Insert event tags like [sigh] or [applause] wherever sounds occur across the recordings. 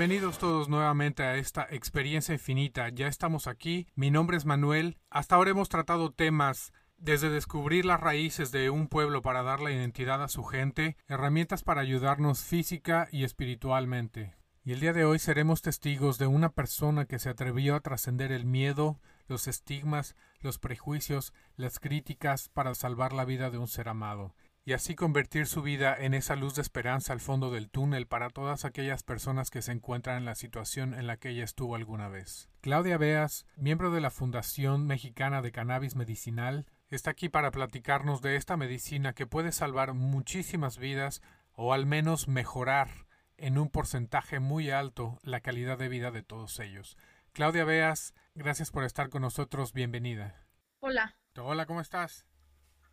Bienvenidos todos nuevamente a esta experiencia infinita. Ya estamos aquí. Mi nombre es Manuel. Hasta ahora hemos tratado temas desde descubrir las raíces de un pueblo para dar la identidad a su gente, herramientas para ayudarnos física y espiritualmente. Y el día de hoy seremos testigos de una persona que se atrevió a trascender el miedo, los estigmas, los prejuicios, las críticas para salvar la vida de un ser amado, y así convertir su vida en esa luz de esperanza al fondo del túnel para todas aquellas personas que se encuentran en la situación en la que ella estuvo alguna vez. Claudia Beas, miembro de la Fundación Mexicana de Cannabis Medicinal, está aquí para platicarnos de esta medicina que puede salvar muchísimas vidas o al menos mejorar en un porcentaje muy alto la calidad de vida de todos ellos. Claudia Beas, gracias por estar con nosotros, bienvenida. Hola. Hola, ¿cómo estás?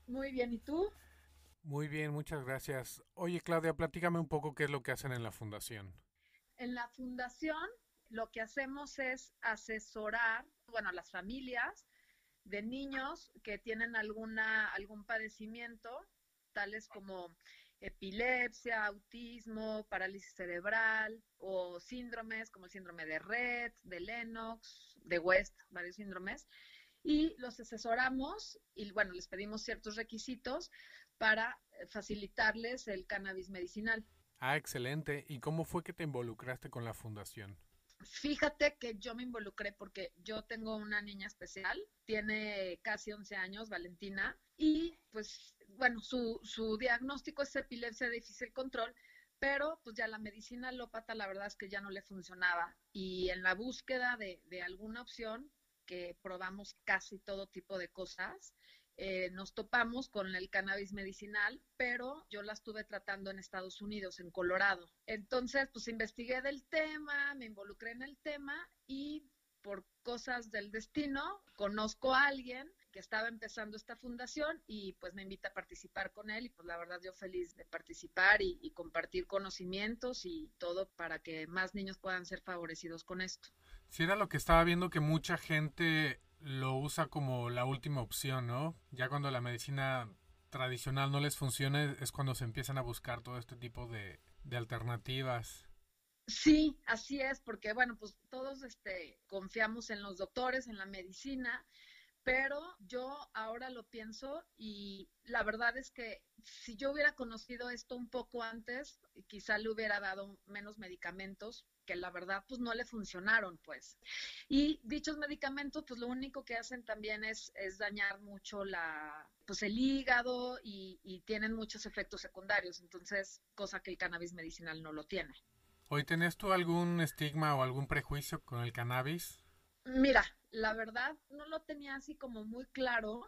Muy bien, ¿y tú? Muy bien, muchas gracias. Oye, Claudia, platícame un poco qué es lo que hacen en la fundación. En la fundación lo que hacemos es asesorar, bueno, a las familias de niños que tienen alguna algún padecimiento, tales como epilepsia, autismo, parálisis cerebral o síndromes como el síndrome de Red, de Lennox, de West, varios síndromes. Y los asesoramos y, bueno, les pedimos ciertos requisitos para facilitarles el cannabis medicinal. Ah, excelente. ¿Y cómo fue que te involucraste con la fundación? Fíjate que yo me involucré porque yo tengo una niña especial, tiene casi 11 años, Valentina, y pues bueno, su, su diagnóstico es epilepsia de difícil control, pero pues ya la medicina alópata la verdad es que ya no le funcionaba y en la búsqueda de, de alguna opción que probamos casi todo tipo de cosas, eh, nos topamos con el cannabis medicinal, pero yo la estuve tratando en Estados Unidos, en Colorado. Entonces, pues investigué del tema, me involucré en el tema y por cosas del destino conozco a alguien que estaba empezando esta fundación y pues me invita a participar con él y pues la verdad yo feliz de participar y, compartir conocimientos y todo para que más niños puedan ser favorecidos con esto. Sí, era lo que estaba viendo que mucha gente lo usa como la última opción, ¿no? Ya cuando la medicina tradicional no les funciona es cuando se empiezan a buscar todo este tipo de, de alternativas. Sí, así es, porque bueno, pues todos este, confiamos en los doctores, en la medicina, pero yo ahora lo pienso y la verdad es que si yo hubiera conocido esto un poco antes, quizá le hubiera dado menos medicamentos que la verdad pues no le funcionaron pues. Y dichos medicamentos pues lo único que hacen también es, es dañar mucho la pues el hígado y, y tienen muchos efectos secundarios, entonces cosa que el cannabis medicinal no lo tiene. ¿Hoy tenés tú algún estigma o algún prejuicio con el cannabis? Mira, la verdad no lo tenía así como muy claro.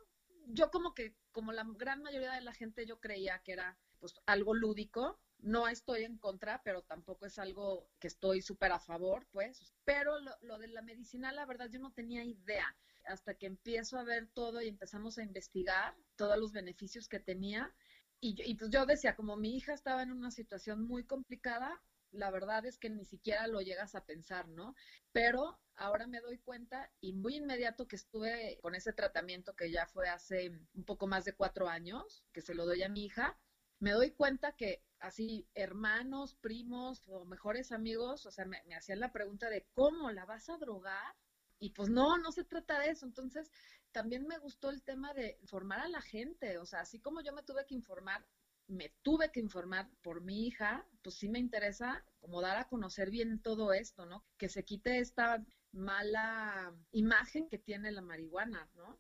Yo como que, como la gran mayoría de la gente, yo creía que era pues algo lúdico. No estoy en contra, pero tampoco es algo que estoy súper a favor, pues. Pero lo, de la medicina, la verdad, yo no tenía idea. Hasta que empiezo a ver todo y empezamos a investigar todos los beneficios que tenía. Y, y pues yo decía, como mi hija estaba en una situación muy complicada, la verdad es que ni siquiera lo llegas a pensar, ¿no? Pero ahora me doy cuenta y muy inmediato que estuve con ese tratamiento que ya fue hace un poco más de cuatro años, que se lo doy a mi hija, me doy cuenta que así hermanos, primos o mejores amigos, o sea, me, me hacían la pregunta de cómo la vas a drogar. Y pues no, no se trata de eso. Entonces, también me gustó el tema de informar a la gente. O sea, así como yo me tuve que informar me tuve que informar por mi hija, pues sí me interesa como dar a conocer bien todo esto, ¿no? Que se quite esta mala imagen que tiene la marihuana, ¿no?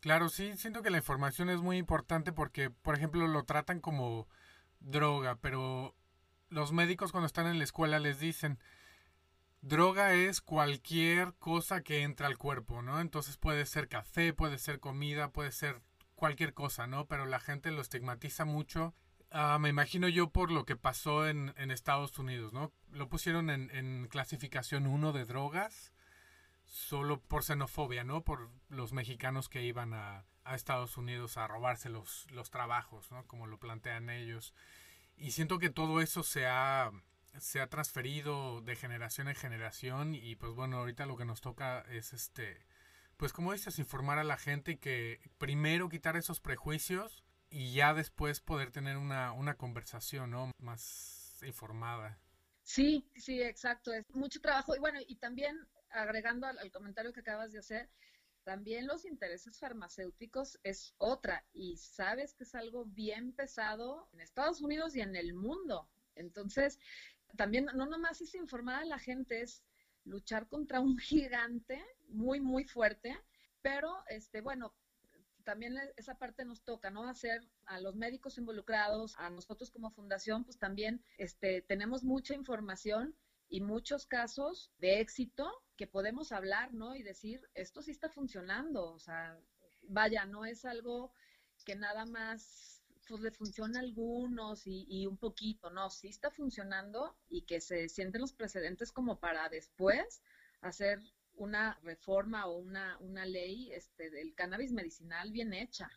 Claro, sí, siento que la información es muy importante porque, por ejemplo, lo tratan como droga, pero los médicos cuando están en la escuela les dicen, droga es cualquier cosa que entra al cuerpo, ¿no? Entonces puede ser café, puede ser comida, puede ser cualquier cosa, ¿no? Pero la gente lo estigmatiza mucho. Uh, me imagino yo por lo que pasó en, en Estados Unidos, ¿no? Lo pusieron en, en, clasificación 1 de drogas solo por xenofobia, ¿no? Por los mexicanos que iban a, a Estados Unidos a robarse los, los trabajos, ¿no? Como lo plantean ellos. Y siento que todo eso se ha, se ha transferido de generación en generación y pues bueno, ahorita lo que nos toca es este pues como dices, informar a la gente y que primero quitar esos prejuicios y ya después poder tener una, una conversación ¿no? más informada. Sí, sí, exacto. Es mucho trabajo. Y bueno, y también agregando al, comentario que acabas de hacer, también los intereses farmacéuticos es otra. Y sabes que es algo bien pesado en Estados Unidos y en el mundo. Entonces, también no nomás es informar a la gente, es luchar contra un [laughs] gigante muy, muy fuerte. Pero, este, bueno, también esa parte nos toca, ¿no? Hacer a los médicos involucrados, a nosotros como fundación, pues también este, tenemos mucha información y muchos casos de éxito que podemos hablar, ¿no? Y decir, esto sí está funcionando, o sea, vaya, no es algo que nada más pues, le funciona a algunos y, y, un poquito, no, sí está funcionando y que se sienten los precedentes como para después hacer una reforma o una, una ley este, del cannabis medicinal bien hecha.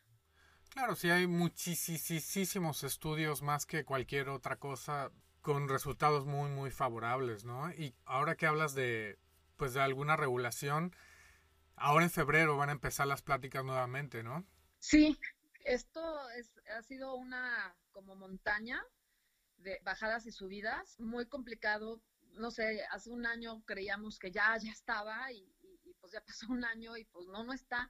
Claro, sí hay muchísimos estudios más que cualquier otra cosa con resultados muy muy favorables, ¿no? Y ahora que hablas de pues de alguna regulación, ahora en febrero van a empezar las pláticas nuevamente, ¿no? Sí, esto es, ha sido una como montaña de bajadas y subidas, muy complicado no sé, hace un año creíamos que ya, ya estaba y, pues ya pasó un año y pues no, no está.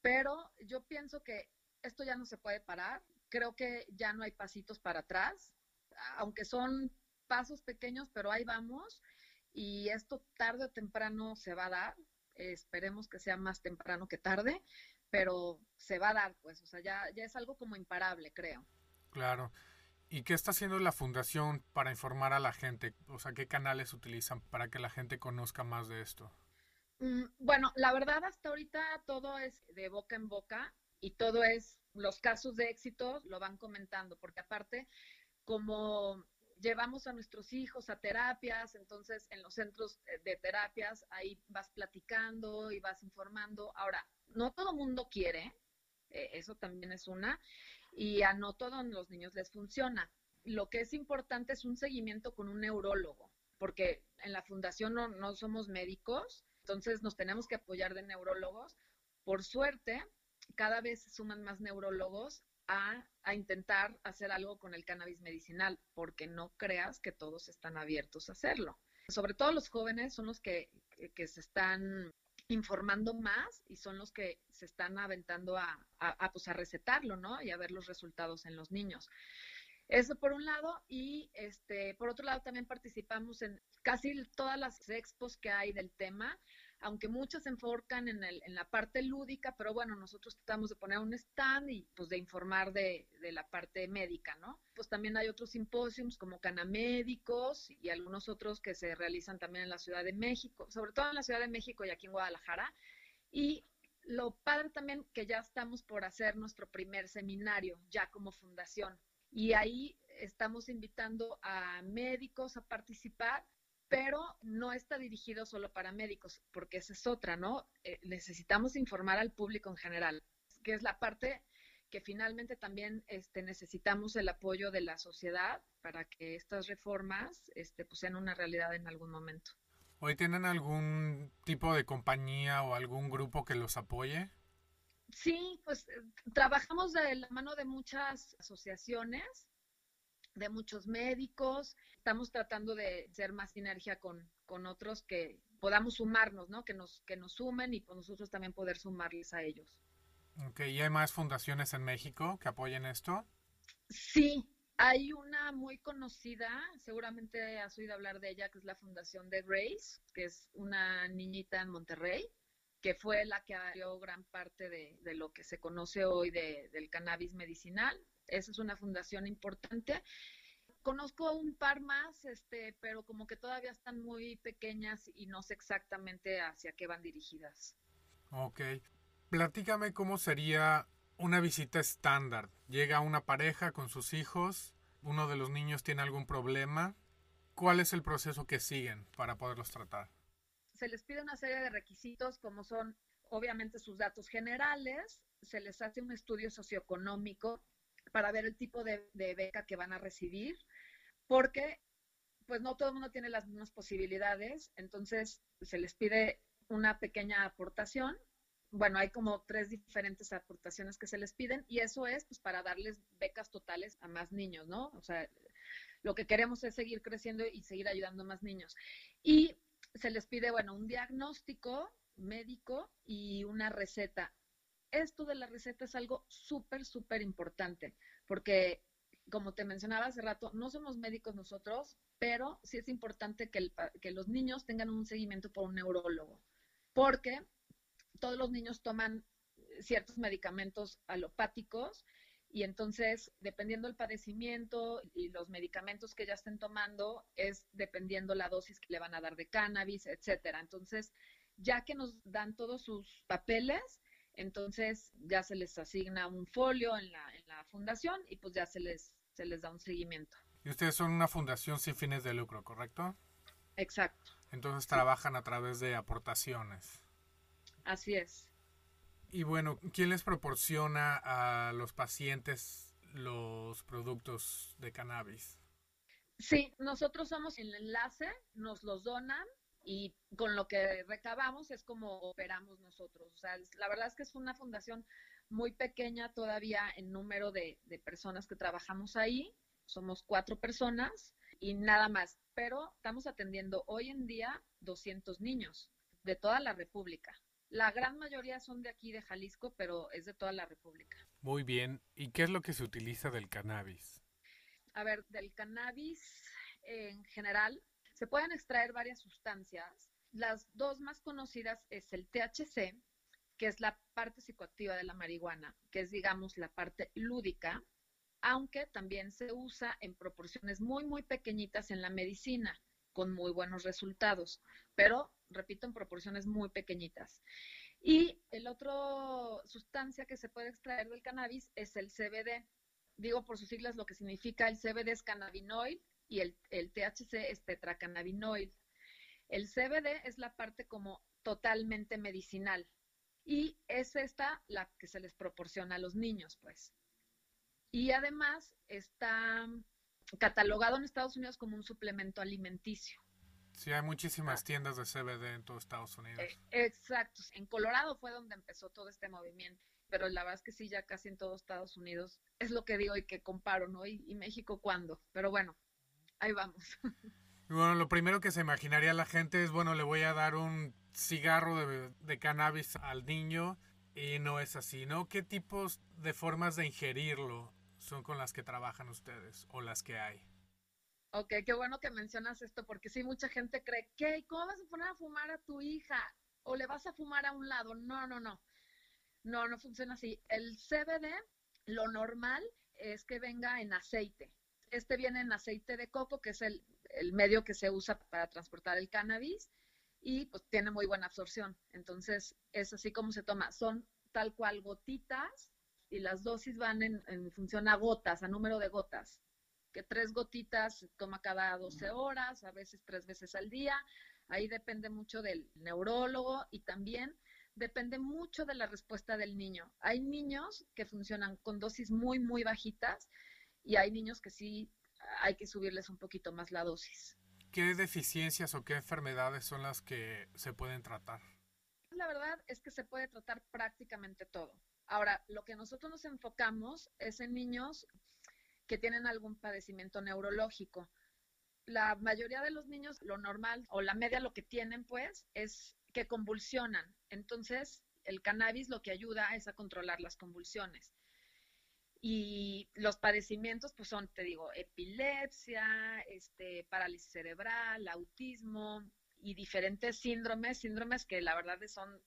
Pero yo pienso que esto ya no se puede parar. Creo que ya no hay pasitos para atrás, aunque son pasos pequeños, pero ahí vamos. Y esto tarde o temprano se va a dar. esperemos que sea más temprano que tarde, pero se va a dar, pues, o sea, ya, ya es algo como imparable, creo. Claro. ¿Y qué está haciendo la fundación para informar a la gente? O sea, ¿qué canales utilizan para que la gente conozca más de esto? Mm, bueno, la verdad hasta ahorita todo es de boca en boca y todo es los casos de éxito lo van comentando, porque aparte como llevamos a nuestros hijos a terapias, entonces en los centros de terapias ahí vas platicando y vas informando. Ahora, no todo mundo quiere, eh, eso también es una, y a no todos los niños les funciona. Lo que es importante es un seguimiento con un neurólogo, porque en la fundación no, no somos médicos, entonces nos tenemos que apoyar de neurólogos. Por suerte, cada vez se suman más neurólogos a, intentar hacer algo con el cannabis medicinal, porque no creas que todos están abiertos a hacerlo. Sobre todo los jóvenes son los que, que se están informando más y son los que se están aventando a, a, pues a recetarlo, ¿no? Y a ver los resultados en los niños. Eso por un lado, y este, por otro lado también participamos en casi todas las expos que hay del tema aunque muchos se enfocan en, el, en la parte lúdica, pero bueno, nosotros tratamos de poner un stand y pues de informar de, de la parte médica, ¿no? Pues también hay otros simposios como Canamédicos y algunos otros que se realizan también en la Ciudad de México, sobre todo en la Ciudad de México y aquí en Guadalajara. Y lo padre también que ya estamos por hacer nuestro primer seminario, ya como fundación. Y ahí estamos invitando a médicos a participar pero no está dirigido solo para médicos, porque esa es otra, ¿no? Eh, necesitamos informar al público en general, que es la parte que finalmente también este, necesitamos el apoyo de la sociedad para que estas reformas este, pues sean una realidad en algún momento. ¿Hoy tienen algún tipo de compañía o algún grupo que los apoye? Sí, pues eh, trabajamos de la mano de muchas asociaciones de muchos médicos. Estamos tratando de hacer más sinergia con, con otros que podamos sumarnos, ¿no? Que nos, que nos sumen y pues nosotros también poder sumarles a ellos. Ok, ¿y hay más fundaciones en México que apoyen esto? Sí, hay una muy conocida, seguramente has oído hablar de ella, que es la Fundación de Grace, que es una niñita en Monterrey, que fue la que abrió gran parte de, de lo que se conoce hoy de, del cannabis medicinal. Esa es una fundación importante. Conozco un par más, este, pero como que todavía están muy pequeñas y no sé exactamente hacia qué van dirigidas. Ok. Platícame cómo sería una visita estándar. Llega una pareja con sus hijos, uno de los niños tiene algún problema. ¿Cuál es el proceso que siguen para poderlos tratar? Se les pide una serie de requisitos como son obviamente sus datos generales, se les hace un estudio socioeconómico para ver el tipo de, beca que van a recibir, porque pues no todo el mundo tiene las mismas posibilidades, entonces se les pide una pequeña aportación. Bueno, hay como tres diferentes aportaciones que se les piden y eso es pues para darles becas totales a más niños, ¿no? O sea, lo que queremos es seguir creciendo y seguir ayudando a más niños. Y se les pide, bueno, un diagnóstico médico y una receta. Esto de la receta es algo súper, súper importante, porque como te mencionaba hace rato, no somos médicos nosotros, pero sí es importante que, los niños tengan un seguimiento por un neurólogo, porque todos los niños toman ciertos medicamentos alopáticos y entonces, dependiendo el padecimiento y los medicamentos que ya estén tomando, es dependiendo la dosis que le van a dar de cannabis, etcétera. Entonces, ya que nos dan todos sus papeles, entonces ya se les asigna un folio en la, en la fundación y pues ya se les, se les da un seguimiento. Y ustedes son una fundación sin fines de lucro, ¿correcto? Exacto. Entonces trabajan a través de aportaciones. Así es. Y bueno, ¿quién les proporciona a los pacientes los productos de cannabis? Sí, nosotros somos el enlace, nos los donan y con lo que recabamos es como operamos nosotros. O sea, la verdad es que es una fundación muy pequeña todavía en número de, de personas que trabajamos ahí. Somos cuatro personas y nada más. Pero estamos atendiendo hoy en día 200 niños de toda la República. La gran mayoría son de aquí, de Jalisco, pero es de toda la República. Muy bien. ¿Y qué es lo que se utiliza del cannabis? A ver, del cannabis en general se pueden extraer varias sustancias. Las dos más conocidas es el THC, que es la parte psicoactiva de la marihuana, que es, digamos, la parte lúdica, aunque también se usa en proporciones muy, muy pequeñitas en la medicina, con muy buenos resultados, pero repito, en proporciones muy pequeñitas. Y el otro sustancia que se puede extraer del cannabis es el CBD. Digo por sus siglas lo que significa el CBD es cannabinoid y el, el THC es tetracannabinoid. El CBD es la parte como totalmente medicinal y es esta la que se les proporciona a los niños, pues. Y además está catalogado en Estados Unidos como un suplemento alimenticio. Sí, hay muchísimas ah. tiendas de CBD en todo Estados Unidos. Eh, exacto. En Colorado fue donde empezó todo este movimiento, pero la verdad es que sí, ya casi en todo Estados Unidos es lo que digo y que comparo, ¿no? ¿Y, México cuándo? Pero bueno, ahí vamos. [laughs] Bueno, lo primero que se imaginaría la gente es, bueno, le voy a dar un cigarro de, de cannabis al niño y no es así, ¿no? ¿Qué tipos de formas de ingerirlo son con las que trabajan ustedes o las que hay? Ok, qué bueno que mencionas esto, porque sí, mucha gente cree, ¿qué? ¿Cómo vas a poner a fumar a tu hija? ¿O le vas a fumar a un lado? No, no, no. No, no funciona así. El CBD, lo normal es que venga en aceite. Este viene en aceite de coco, que es el, el medio que se usa para transportar el cannabis, y pues tiene muy buena absorción. Entonces, es así como se toma. Son tal cual gotitas, y las dosis van en, en función a gotas, a número de gotas que tres gotitas se toma cada 12 horas, a veces tres veces al día. Ahí depende mucho del neurólogo y también depende mucho de la respuesta del niño. Hay niños que funcionan con dosis muy, muy bajitas y hay niños que sí hay que subirles un poquito más la dosis. ¿Qué deficiencias o qué enfermedades son las que se pueden tratar? La verdad es que se puede tratar prácticamente todo. Ahora, lo que nosotros nos enfocamos es en niños que tienen algún padecimiento neurológico. La mayoría de los niños, lo normal o la media lo que tienen, pues, es que convulsionan. Entonces, el cannabis lo que ayuda es a controlar las convulsiones. Y los padecimientos, pues son, te digo, epilepsia, este, parálisis cerebral, autismo y diferentes síndromes, síndromes que la verdad son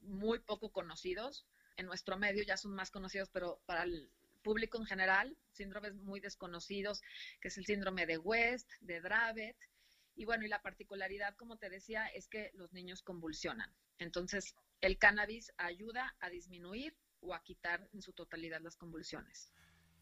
muy poco conocidos. En nuestro medio ya son más conocidos, pero para el público en general, síndromes muy desconocidos, que es el síndrome de West, de Dravet. Y bueno, y la particularidad, como te decía, es que los niños convulsionan. Entonces, el cannabis ayuda a disminuir o a quitar en su totalidad las convulsiones.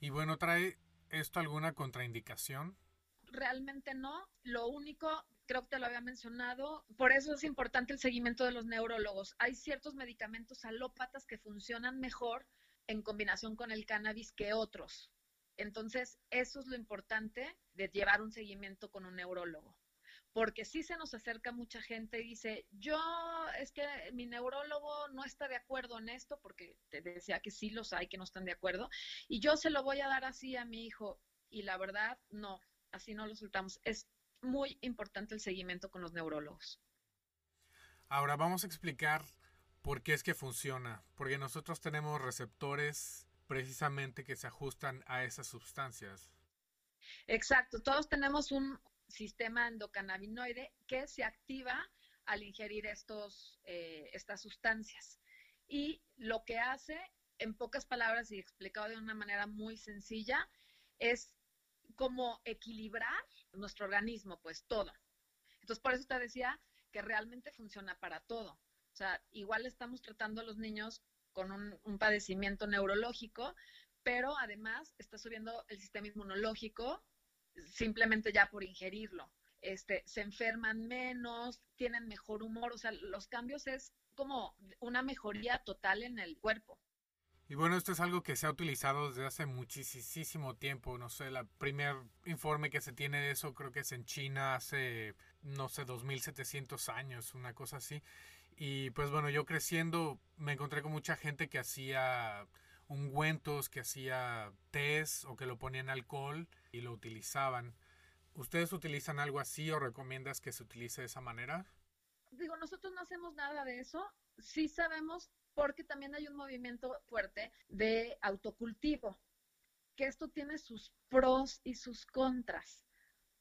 Y bueno, ¿trae esto alguna contraindicación? Realmente no. Lo único, creo que te lo había mencionado, por eso es importante el seguimiento de los neurólogos. Hay ciertos medicamentos alópatas que funcionan mejor en combinación con el cannabis que otros. Entonces, eso es lo importante de llevar un seguimiento con un neurólogo. Porque si se nos acerca mucha gente y dice, yo es que mi neurólogo no está de acuerdo en esto, porque te decía que sí los hay que no están de acuerdo, y yo se lo voy a dar así a mi hijo. Y la verdad, no, así no lo soltamos. Es muy importante el seguimiento con los neurólogos. Ahora vamos a explicar por qué es que funciona, porque nosotros tenemos receptores precisamente que se ajustan a esas sustancias. Exacto, todos tenemos un sistema endocannabinoide que se activa al ingerir estos, eh, estas sustancias. Y lo que hace, en pocas palabras y explicado de una manera muy sencilla, es como equilibrar nuestro organismo, pues todo. Entonces, por eso te decía que realmente funciona para todo. O sea, igual estamos tratando a los niños con un, un padecimiento neurológico, pero además está subiendo el sistema inmunológico simplemente ya por ingerirlo. Este, se enferman menos, tienen mejor humor, o sea, los cambios es como una mejoría total en el cuerpo. Y bueno, esto es algo que se ha utilizado desde hace muchísimo tiempo. No sé, el primer informe que se tiene de eso creo que es en China hace, no sé, 2700 años, una cosa así. Y pues bueno, yo creciendo me encontré con mucha gente que hacía ungüentos, que hacía tés o que lo ponían alcohol y lo utilizaban. ¿Ustedes utilizan algo así o recomiendas que se utilice de esa manera? Digo, nosotros no hacemos nada de eso. Sí sabemos porque también hay un movimiento fuerte de autocultivo, que esto tiene sus pros y sus contras,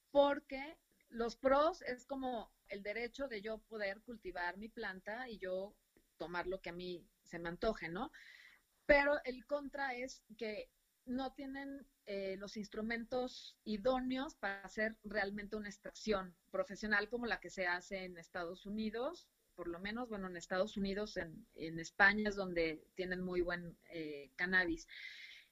porque los pros es como el derecho de yo poder cultivar mi planta y yo tomar lo que a mí se me antoje, ¿no? Pero el contra es que no tienen eh, los instrumentos idóneos para hacer realmente una extracción profesional como la que se hace en Estados Unidos, por lo menos, bueno, en Estados Unidos, en, España es donde tienen muy buen eh, cannabis.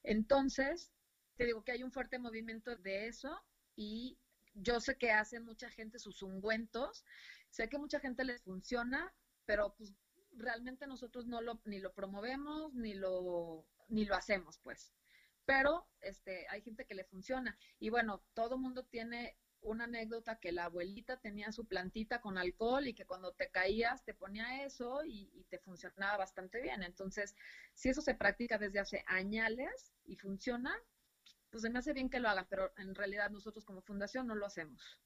Entonces, te digo que hay un fuerte movimiento de eso y yo sé que hace mucha gente sus ungüentos, sé que mucha gente les funciona, pero pues realmente nosotros no lo, ni lo promovemos, ni lo, ni lo hacemos, pues. Pero este, hay gente que le funciona. Y bueno, todo mundo tiene una anécdota que la abuelita tenía su plantita con alcohol y que cuando te caías te ponía eso y, te funcionaba bastante bien. Entonces, si eso se practica desde hace años y funciona, pues se me hace bien que lo hagan, pero en realidad nosotros como fundación no lo hacemos.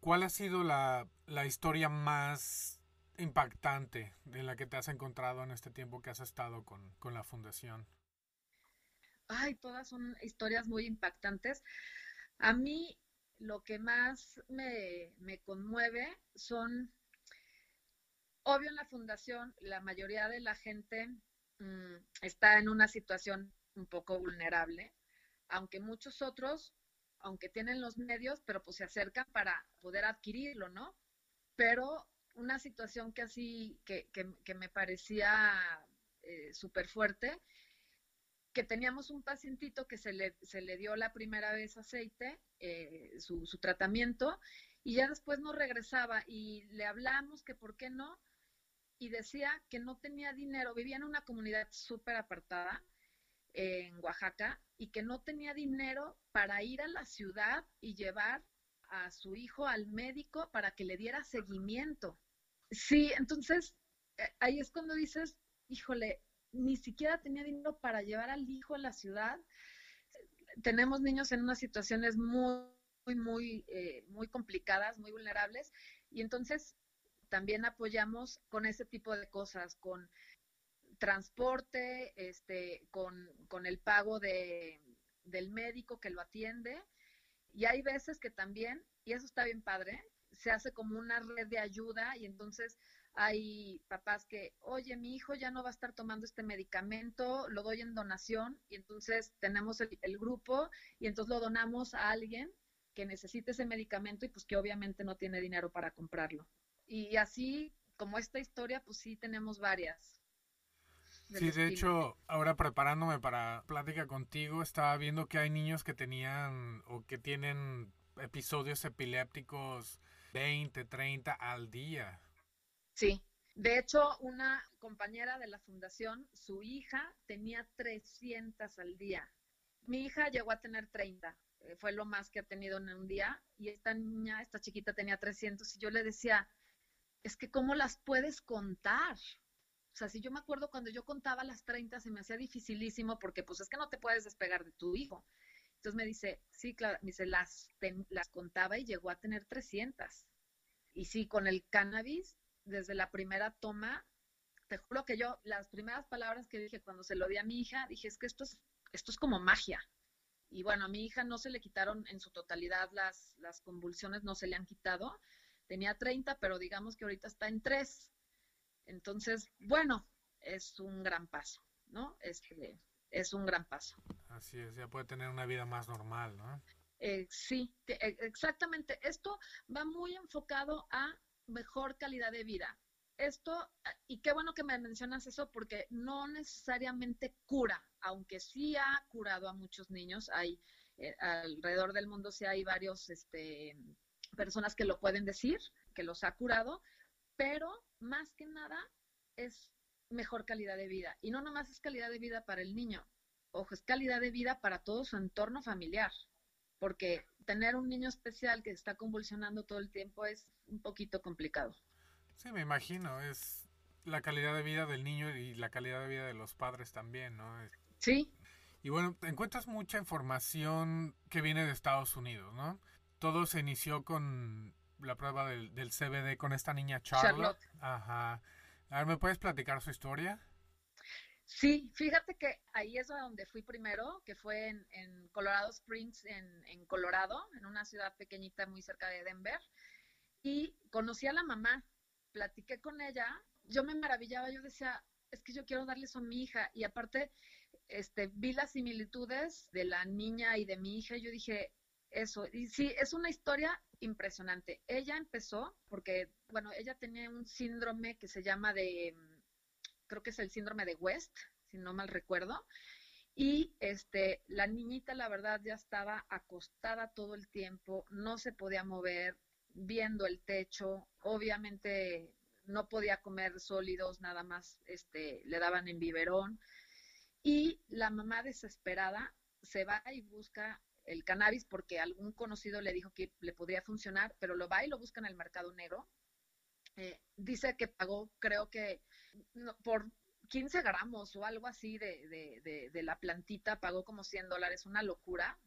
¿Cuál ha sido la, la historia más impactante de la que te has encontrado en este tiempo que has estado con, con la fundación? Ay, todas son historias muy impactantes. A mí lo que más me, me conmueve son, obvio en la fundación, la mayoría de la gente mmm, está en una situación un poco vulnerable, aunque muchos otros, aunque tienen los medios, pero pues se acercan para poder adquirirlo, ¿no? Pero una situación que así, que, que, me parecía eh, súper fuerte, que teníamos un pacientito que se le, se le dio la primera vez aceite, eh, su, su, tratamiento, y ya después no regresaba y le hablamos que por qué no, y decía que no tenía dinero, vivía en una comunidad súper apartada en Oaxaca, y que no tenía dinero para ir a la ciudad y llevar a su hijo al médico para que le diera seguimiento. Sí, entonces eh, ahí es cuando dices, híjole, ni siquiera tenía dinero para llevar al hijo a la ciudad. Tenemos niños en unas situaciones muy, muy, muy, eh, muy complicadas, muy vulnerables, y entonces también apoyamos con ese tipo de cosas, con transporte, este, con, con el pago de, del médico que lo atiende. Y hay veces que también, y eso está bien padre, se hace como una red de ayuda y entonces hay papás que, oye, mi hijo ya no va a estar tomando este medicamento, lo doy en donación y entonces tenemos el, el, grupo y entonces lo donamos a alguien que necesite ese medicamento y pues que obviamente no tiene dinero para comprarlo. Y así como esta historia, pues sí tenemos varias. Sí, de hecho, ahora preparándome para plática contigo, estaba viendo que hay niños que tenían o que tienen episodios epilépticos 20, 30 al día. Sí, de hecho, una compañera de la fundación, su hija tenía 300 al día. Mi hija llegó a tener 30, eh, fue lo más que ha tenido en un día, y esta niña, esta chiquita tenía 300, y yo le decía, es que ¿cómo las puedes contar? O sea, si yo me acuerdo cuando yo contaba las 30 se me hacía dificilísimo porque pues es que no te puedes despegar de tu hijo. Entonces me dice, sí, claro, me dice, las, las contaba y llegó a tener 300. Y sí, con el cannabis, desde la primera toma, te juro que yo, las primeras palabras que dije cuando se lo di a mi hija, dije, es que esto es, esto es como magia. Y bueno, a mi hija no se le quitaron en su totalidad las, las convulsiones, no se le han quitado. Tenía 30, pero digamos que ahorita está en 3. Entonces, bueno, es un gran paso, ¿no? Este, es un gran paso. Así es, ya puede tener una vida más normal, ¿no? Eh, sí, e, exactamente. Esto va muy enfocado a mejor calidad de vida. Esto, y qué bueno que me mencionas eso, porque no necesariamente cura, aunque sí ha curado a muchos niños. Hay eh, alrededor del mundo sí hay varios este, personas que lo pueden decir, que los ha curado, pero más que nada es mejor calidad de vida. Y no nomás es calidad de vida para el niño, ojo, es calidad de vida para todo su entorno familiar, porque tener un niño especial que está convulsionando todo el tiempo es un poquito complicado. Sí, me imagino, es la calidad de vida del niño y la calidad de vida de los padres también, ¿no? Sí. Y bueno, encuentras mucha información que viene de Estados Unidos, ¿no? Todo se inició con la prueba del, CBD con esta niña Charlotte. Ajá. A ver, ¿me puedes platicar su historia? Sí, fíjate que ahí es donde fui primero, que fue en, Colorado Springs, en, Colorado, en una ciudad pequeñita muy cerca de Denver. Y conocí a la mamá, platiqué con ella, yo me maravillaba, yo decía, es que yo quiero darle eso a mi hija. Y aparte, este, vi las similitudes de la niña y de mi hija, y yo dije, eso. Y sí, es una historia impresionante. Ella empezó porque, bueno, ella tenía un síndrome que se llama de, creo que es el síndrome de West, si no mal recuerdo. Y este, la niñita, la verdad, ya estaba acostada todo el tiempo, no se podía mover, viendo el techo, obviamente no podía comer sólidos, nada más este, le daban en biberón. Y la mamá desesperada se va y busca el cannabis porque algún conocido le dijo que le podría funcionar, pero lo va y lo busca en el mercado negro. Eh, dice que pagó, creo que por 15 gramos o algo así de, de, la plantita, pagó como 100 dólares, una locura.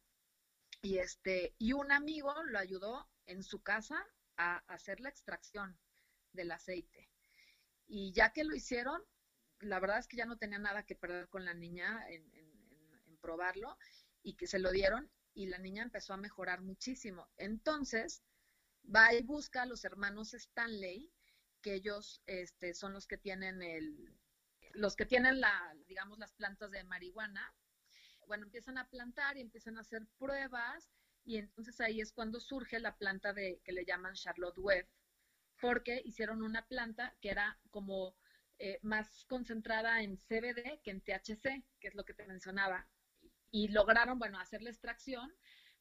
Y, este, y un amigo lo ayudó en su casa a hacer la extracción del aceite. Y ya que lo hicieron, la verdad es que ya no tenía nada que perder con la niña en, en probarlo y que se lo dieron y la niña empezó a mejorar muchísimo. Entonces, va y busca a los hermanos Stanley, que ellos este, son los que tienen el, los que tienen la, digamos, las plantas de marihuana. Bueno, empiezan a plantar y empiezan a hacer pruebas y entonces ahí es cuando surge la planta de que le llaman Charlotte Webb, porque hicieron una planta que era como eh, más concentrada en CBD que en THC, que es lo que te mencionaba y lograron, bueno, hacer la extracción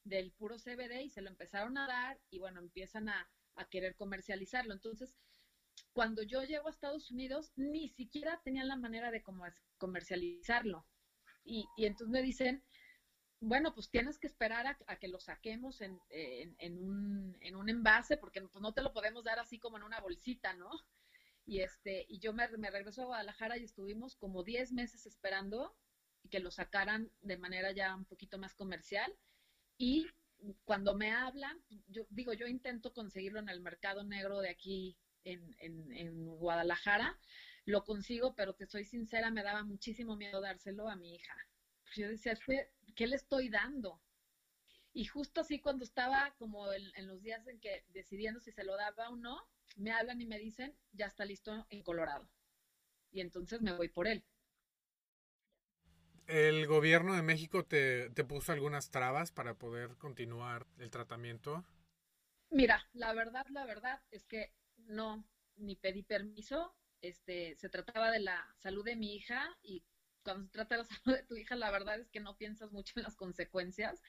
del puro CBD y se lo empezaron a dar y bueno, empiezan a, querer comercializarlo. Entonces, cuando yo llego a Estados Unidos, ni siquiera tenían la manera de comercializarlo. Y, entonces me dicen, bueno, pues tienes que esperar a, que lo saquemos en, un, en, un, envase, porque pues, no te lo podemos dar así como en una bolsita, ¿no? Y, este, y yo me, me regreso a Guadalajara y estuvimos como 10 meses esperando que lo sacaran de manera ya un poquito más comercial. Y cuando me hablan, yo digo, yo intento conseguirlo en el mercado negro de aquí en, en, Guadalajara, lo consigo, pero te soy sincera, me daba muchísimo miedo dárselo a mi hija. Yo decía, ¿qué le estoy dando? Y justo así cuando estaba como en, en, los días en que decidiendo si se lo daba o no, me hablan y me dicen, ya está listo en Colorado. Y entonces me voy por él. ¿El gobierno de México te, puso algunas trabas para poder continuar el tratamiento? Mira, la verdad, la verdad es que no, ni pedí permiso. Este, se trataba de la salud de mi hija y cuando se trata de la [laughs] salud de tu hija, la verdad es que no piensas mucho en las consecuencias.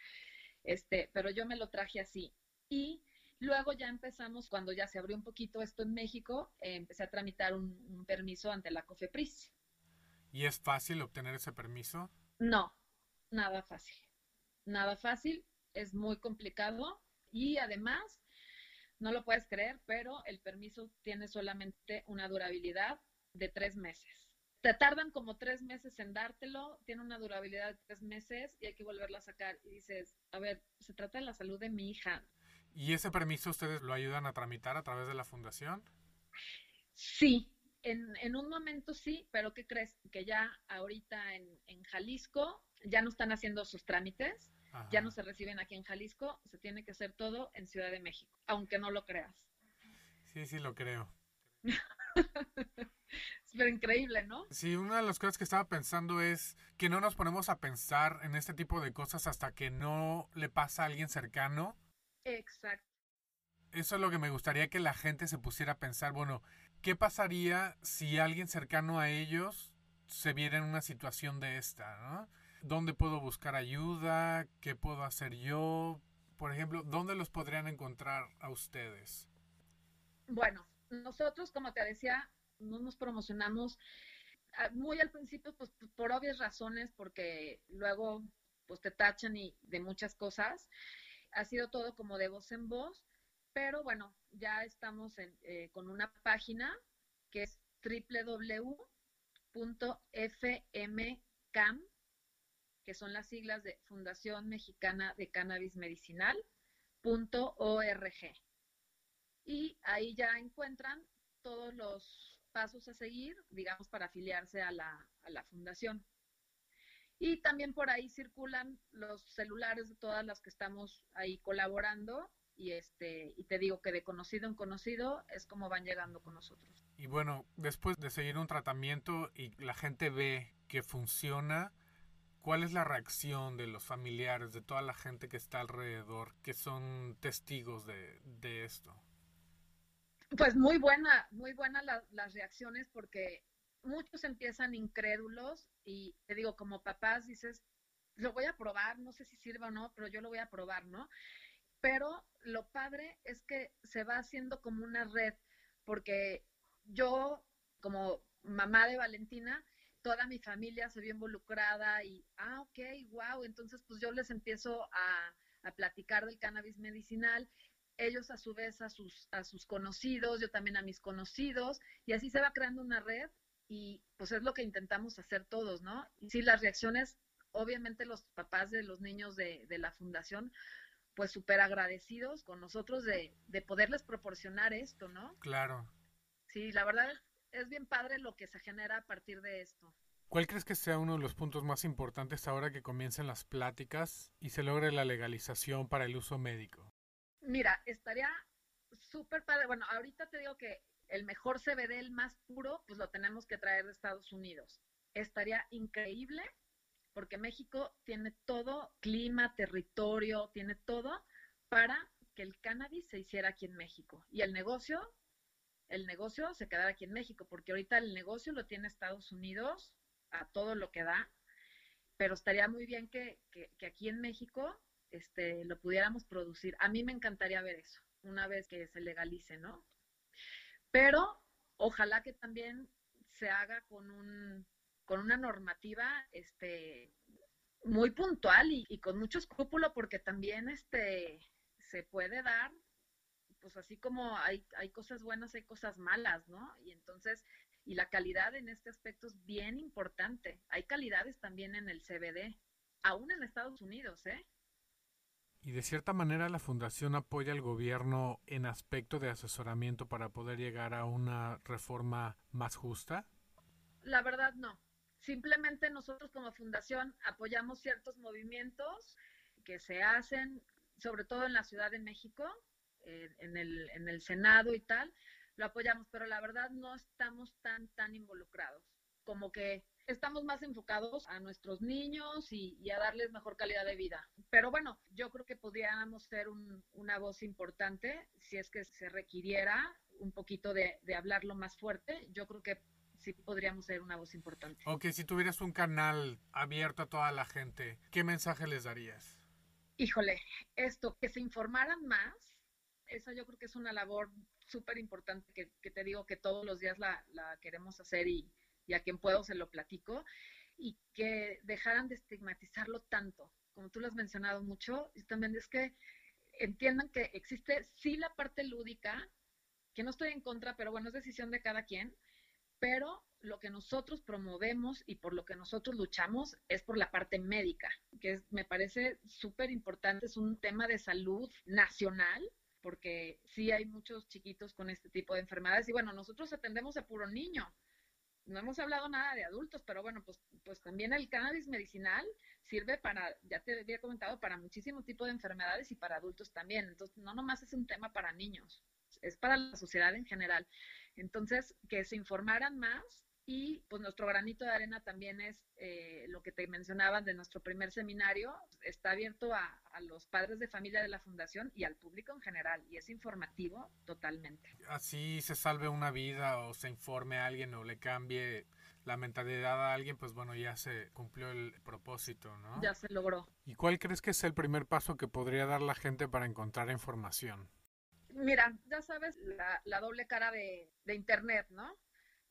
Este, pero yo me lo traje así. Y luego ya empezamos, cuando ya se abrió un poquito esto en México, eh, empecé a tramitar un permiso ante la COFEPRIS. ¿Y es fácil obtener ese permiso? No, nada fácil. Nada fácil, es muy complicado y además, no lo puedes creer, pero el permiso tiene solamente una durabilidad de tres meses. te tardan como tres meses en dártelo, tiene una durabilidad de tres meses y hay que volverla a sacar. Y dices, a ver, se trata de la salud de mi hija. ¿Y ese permiso ustedes lo ayudan a tramitar a través de la fundación? Sí, en, en un momento sí, pero ¿qué crees? Que ya ahorita en, en Jalisco ya no están haciendo sus trámites, ya no se reciben aquí en Jalisco, se tiene que hacer todo en Ciudad de México, aunque no lo creas. Sí, sí, lo creo. [laughs] Pero increíble, ¿no? Sí, una de las cosas que estaba pensando es que no nos ponemos a pensar en este tipo de cosas hasta que no le pasa a alguien cercano. Exacto. Eso es lo que me gustaría que la gente se pusiera a pensar, bueno, ¿qué pasaría si alguien cercano a ellos se viera en una situación de esta, ¿no? ¿Dónde puedo buscar ayuda? ¿Qué puedo hacer yo? Por ejemplo, ¿dónde los podrían encontrar a ustedes? Bueno, nosotros, como te decía, no nos promocionamos ah, muy al principio, pues por obvias razones, porque luego pues te tachan y de muchas cosas. Ha sido todo como de voz en voz, pero bueno, ya estamos eh, con una página que es www.fmcam, que son las siglas de Fundación Mexicana de Cannabis Medicinal, Y ahí ya encuentran todos los pasos a seguir, digamos, para afiliarse a la fundación. Y también por ahí circulan los celulares de todas las que estamos ahí colaborando y este y te digo que de conocido en conocido es como van llegando con nosotros. Y bueno, después de seguir un tratamiento y la gente ve que funciona, ¿cuál es la reacción de los familiares, de toda la gente que está alrededor, que son testigos de, de esto? Pues muy buena, muy buenas las reacciones porque muchos empiezan incrédulos y te digo, como papás dices, lo voy a probar, no sé si sirva o no, pero yo lo voy a probar, ¿no? Pero lo padre es que se va haciendo como una red, porque yo, como mamá de Valentina, toda mi familia se vio involucrada y, ah, ok, wow, entonces pues yo les empiezo a, a platicar del cannabis medicinal ellos a su vez a sus, a sus conocidos, yo también a mis conocidos, y así se va creando una red y pues es lo que intentamos hacer todos, ¿no? Y sí, las reacciones, obviamente los papás de los niños de, de la fundación, pues súper agradecidos con nosotros de, de poderles proporcionar esto, ¿no? Claro. Sí, la verdad es bien padre lo que se genera a partir de esto. ¿Cuál crees que sea uno de los puntos más importantes ahora que comiencen las pláticas y se logre la legalización para el uso médico? Mira, estaría súper padre. Bueno, ahorita te digo que el mejor CBD, el más puro, pues lo tenemos que traer de Estados Unidos. Estaría increíble porque México tiene todo, clima, territorio, tiene todo para que el cannabis se hiciera aquí en México. Y el negocio, el negocio se quedara aquí en México, porque ahorita el negocio lo tiene Estados Unidos a todo lo que da, pero estaría muy bien que, que, aquí en México este, lo pudiéramos producir. A mí me encantaría ver eso, una vez que se legalice, ¿no? Pero ojalá que también se haga con un con una normativa este muy puntual y, con mucho escrúpulo porque también este se puede dar pues así como hay, hay cosas buenas hay cosas malas no y entonces y la calidad en este aspecto es bien importante hay calidades también en el CBD aún en Estados Unidos eh y de cierta manera la fundación apoya al gobierno en aspecto de asesoramiento para poder llegar a una reforma más justa? La verdad no. Simplemente nosotros como fundación apoyamos ciertos movimientos que se hacen, sobre todo en la Ciudad de México, en, el, en el Senado y tal, lo apoyamos, pero la verdad no estamos tan, tan involucrados. Como que estamos más enfocados a nuestros niños y, a darles mejor calidad de vida. Pero bueno, yo creo que podríamos ser una voz importante si es que se requiriera un poquito de, hablarlo más fuerte. Yo creo que sí podríamos ser una voz importante. Ok, si tuvieras un canal abierto a toda la gente, ¿qué mensaje les darías? Híjole, esto, que se informaran más, esa yo creo que es una labor súper importante que, te digo que todos los días la, la queremos hacer y, y a quien puedo se lo platico, y que dejaran de estigmatizarlo tanto, como tú lo has mencionado mucho, y también es que entiendan que existe sí la parte lúdica, que no estoy en contra, pero bueno, es decisión de cada quien, pero lo que nosotros promovemos y por lo que nosotros luchamos es por la parte médica, que me parece súper importante, es un tema de salud nacional, porque sí hay muchos chiquitos con este tipo de enfermedades y bueno, nosotros atendemos a puro niño. No hemos hablado nada de adultos, pero bueno, pues, pues también el cannabis medicinal sirve para, ya te había comentado, para muchísimo tipo de enfermedades y para adultos también. Entonces, no nomás es un tema para niños, es para la sociedad en general. Entonces, que se informaran más y pues nuestro granito de arena también es eh, lo que te mencionaban de nuestro primer seminario. Está abierto a, a, los padres de familia de la fundación y al público en general y es informativo totalmente. Así se salve una vida o se informe a alguien o le cambie la mentalidad a alguien, pues bueno, ya se cumplió el propósito, ¿no? Ya se logró. ¿Y cuál crees que es el primer paso que podría dar la gente para encontrar información? Mira, ya sabes la, doble cara de, Internet, ¿no?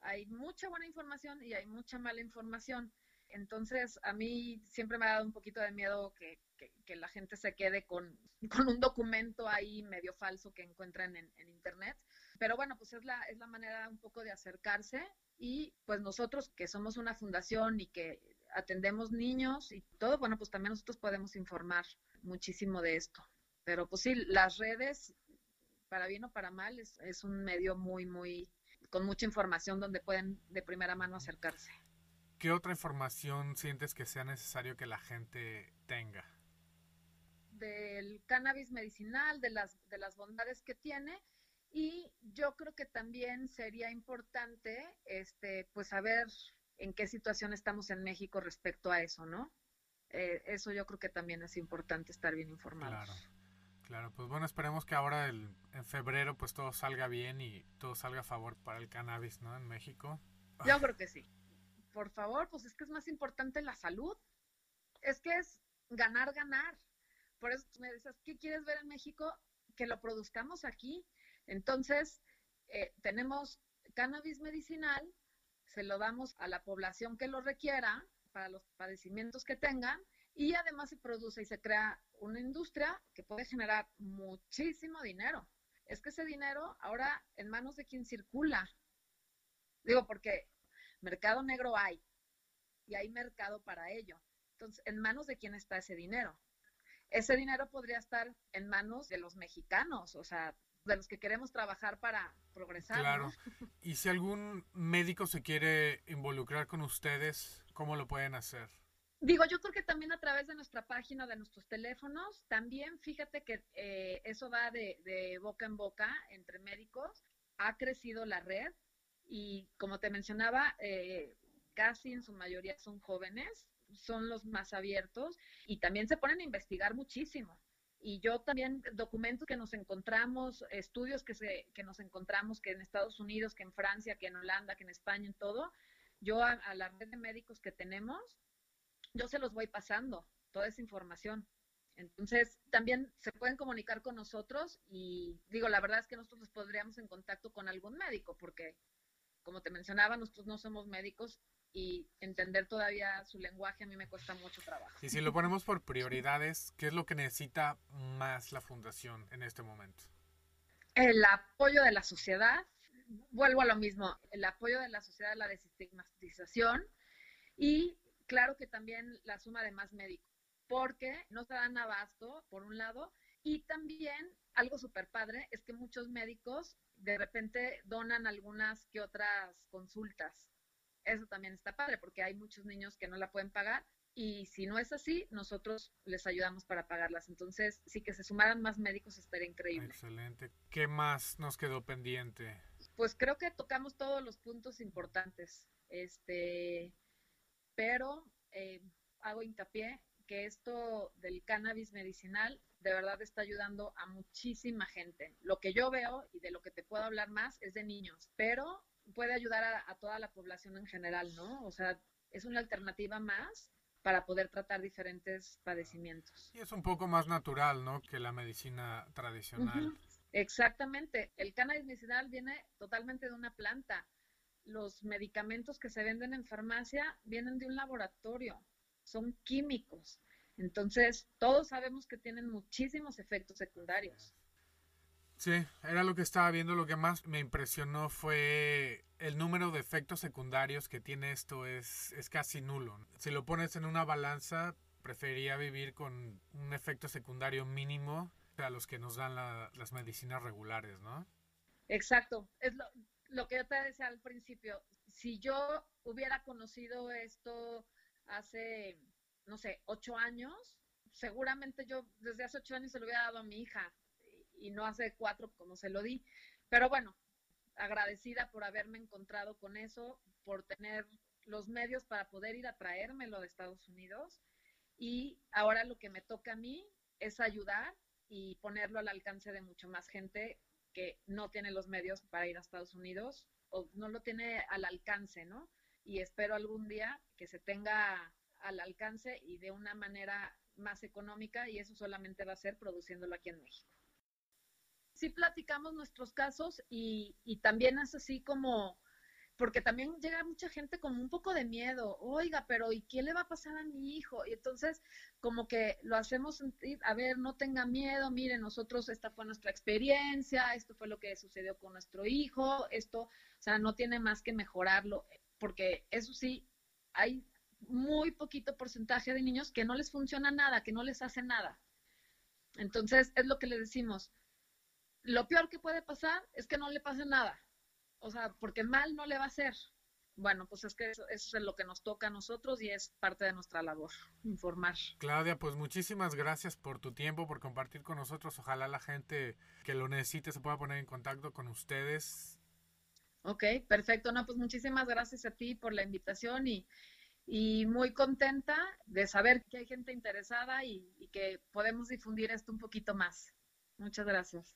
hay mucha buena información y hay mucha mala información. Entonces, a mí siempre me ha dado un poquito de miedo que, la gente se quede [laughs] con, un documento ahí medio falso que encuentran en, en, Internet. Pero bueno, pues es la, es la manera un poco de acercarse y pues nosotros que somos una fundación y que atendemos niños y todo, bueno, pues también nosotros podemos informar muchísimo de esto. Pero pues sí, las redes, para bien o para mal, es, es un medio muy, muy con mucha información donde pueden de primera mano acercarse. ¿Qué otra información sientes que sea necesario que la gente tenga? Del cannabis medicinal, de las, de las bondades que tiene. Y yo creo que también sería importante, este, pues saber en qué situación estamos en México respecto a eso, ¿no? Eh, eso yo creo que también es importante estar bien informados. Claro. Claro, pues bueno, esperemos que ahora el, en febrero pues todo salga bien y todo salga a favor para el cannabis, ¿no? En México. Yo creo que sí. Por favor, pues es que es más importante la salud. Es que es ganar, ganar. Por eso me dices, ¿qué quieres ver en México? Que lo produzcamos aquí. Entonces, eh, tenemos cannabis medicinal, se lo damos a la población que lo requiera para los padecimientos que tengan y además se produce y se crea una industria que puede generar muchísimo dinero. Es que ese dinero ahora en manos de quien circula. Digo, porque mercado negro hay y hay mercado para ello. Entonces, ¿en manos de quién está ese dinero? Ese dinero podría estar en manos de los mexicanos, o sea, de los que queremos trabajar para progresar. Claro. Y si algún médico se quiere involucrar con ustedes, ¿cómo lo pueden hacer? Digo, yo creo que también a través de nuestra página, de nuestros teléfonos, también fíjate que eh, eso va de, de, boca en boca entre médicos, ha crecido la red y como te mencionaba, eh, casi en su mayoría son jóvenes, son los más abiertos y también se ponen a investigar muchísimo. Y yo también documentos que nos encontramos, estudios que, se, que nos encontramos, que en Estados Unidos, que en Francia, que en Holanda, que en España, en todo, yo a, a la red de médicos que tenemos, yo se los voy pasando, toda esa información. Entonces, también se pueden comunicar con nosotros y digo, la verdad es que nosotros les podríamos en contacto con algún médico, porque, como te mencionaba, nosotros no somos médicos y entender todavía su lenguaje a mí me cuesta mucho trabajo. Y si lo ponemos por prioridades, ¿qué es lo que necesita más la fundación en este momento? El apoyo de la sociedad, vuelvo a lo mismo, el apoyo de la sociedad, la desestigmatización y claro que también la suma de más médicos, porque no se dan abasto, por un lado, y también algo súper padre es que muchos médicos de repente donan algunas que otras consultas. Eso también está padre, porque hay muchos niños que no la pueden pagar y si no es así, nosotros les ayudamos para pagarlas. Entonces, sí que se sumaran más médicos estaría increíble. Excelente. ¿Qué más nos quedó pendiente? Pues creo que tocamos todos los puntos importantes. Este, pero eh, hago hincapié que esto del cannabis medicinal de verdad está ayudando a muchísima gente. Lo que yo veo y de lo que te puedo hablar más es de niños, pero puede ayudar a, a toda la población en general, ¿no? O sea, es una alternativa más para poder tratar diferentes padecimientos. Y es un poco más natural, ¿no? Que la medicina tradicional. Uh -huh. Exactamente. El cannabis medicinal viene totalmente de una planta los medicamentos que se venden en farmacia vienen de un laboratorio, son químicos. Entonces, todos sabemos que tienen muchísimos efectos secundarios. Sí, era lo que estaba viendo. Lo que más me impresionó fue el número de efectos secundarios que tiene esto es, es casi nulo. Si lo pones en una balanza, preferiría vivir con un efecto secundario mínimo a los que nos dan las medicinas regulares, ¿no? Exacto. Es lo, lo que yo te decía al principio. Si yo hubiera conocido esto hace, no sé, ocho años, seguramente yo desde hace ocho años se lo hubiera dado a mi hija y no hace cuatro como se lo di. Pero bueno, agradecida por haberme encontrado con eso, por tener los medios para poder ir a traérmelo de Estados Unidos. Y ahora lo que me toca a mí es ayudar y ponerlo al alcance de mucho más gente que no tiene los medios para ir a Estados Unidos o no lo tiene al alcance, ¿no? Y espero algún día que se tenga al alcance y de una manera más económica y eso solamente va a ser produciéndolo aquí en México. Sí platicamos nuestros casos y, y también es así como, porque también llega mucha gente con un poco de miedo, oiga, pero ¿y qué le va a pasar a mi hijo? Y entonces como que lo hacemos sentir, a ver, no tenga miedo, mire, nosotros, esta fue nuestra experiencia, esto fue lo que sucedió con nuestro hijo, esto, o sea, no tiene más que mejorarlo, porque eso sí, hay muy poquito porcentaje de niños que no les funciona nada, que no les hace nada. Entonces, es lo que le decimos. Lo peor que puede pasar es que no le pase nada. O sea, porque mal no le va a hacer. Bueno, pues es que eso, es lo que nos toca a nosotros y es parte de nuestra labor, informar. Claudia, pues muchísimas gracias por tu tiempo, por compartir con nosotros. Ojalá la gente que lo necesite se pueda poner en contacto con ustedes. Ok, perfecto. No, pues muchísimas gracias a ti por la invitación y, y muy contenta de saber que hay gente interesada y, que podemos difundir esto un poquito más. Muchas gracias.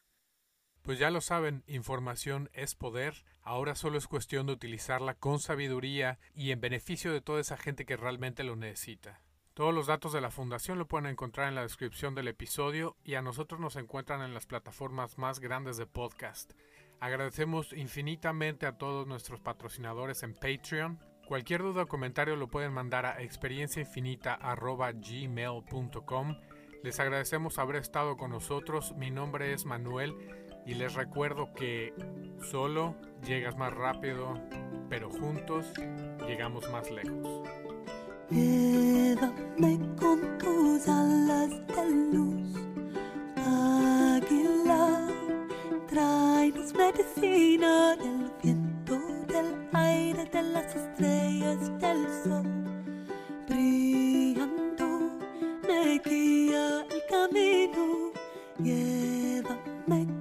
Pues ya lo saben, información es poder. Ahora solo es cuestión de utilizarla con sabiduría y en beneficio de toda esa gente que realmente lo necesita. Todos los datos de la fundación lo pueden encontrar en la descripción del episodio y a nosotros nos encuentran en las plataformas más grandes de podcast. Agradecemos infinitamente a todos nuestros patrocinadores en Patreon, Cualquier duda o comentario lo pueden mandar a experienciainfinita.gmail.com. Les agradecemos haber estado con nosotros. Mi nombre es Manuel y les recuerdo que solo llegas más rápido, pero juntos llegamos más lejos. Llévame con tus alas de luz, águila, tráenos medicina del viento, del aire, de las estrellas, del sol, brillando, me guía el camino, llévame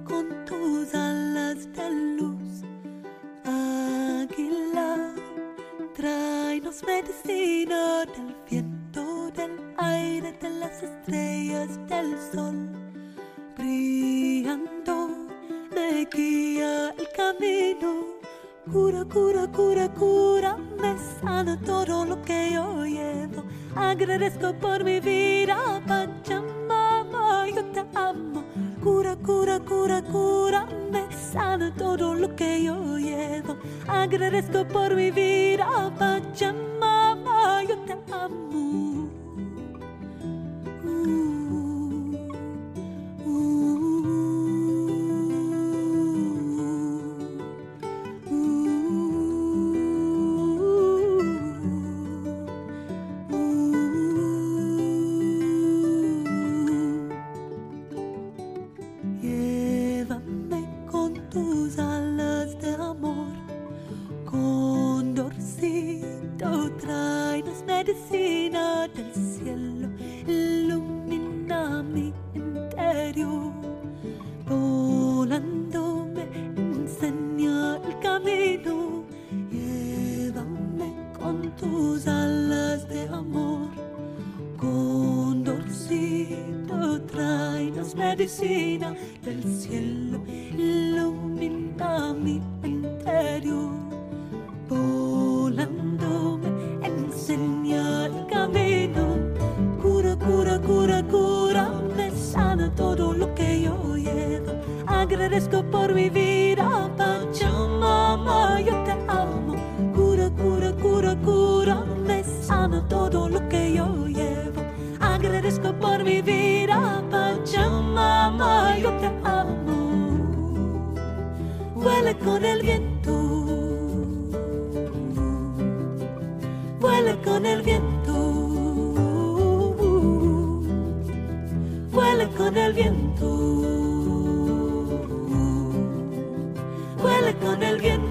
de luz, águila, tráenos medicina del viento, del aire, de las estrellas, del sol, brillando, me guía el camino Cura, cura, cura, cura, me sana todo lo que yo llevo. Agradezco por mi vida, Pachamama, yo te amo. Cura, cura, cura, cura, me sana todo lo que yo llevo. Agradezco por mi vida, Pachamama, yo te amo. con el viento, vuela con el viento, vuela con el viento, vuela con el viento.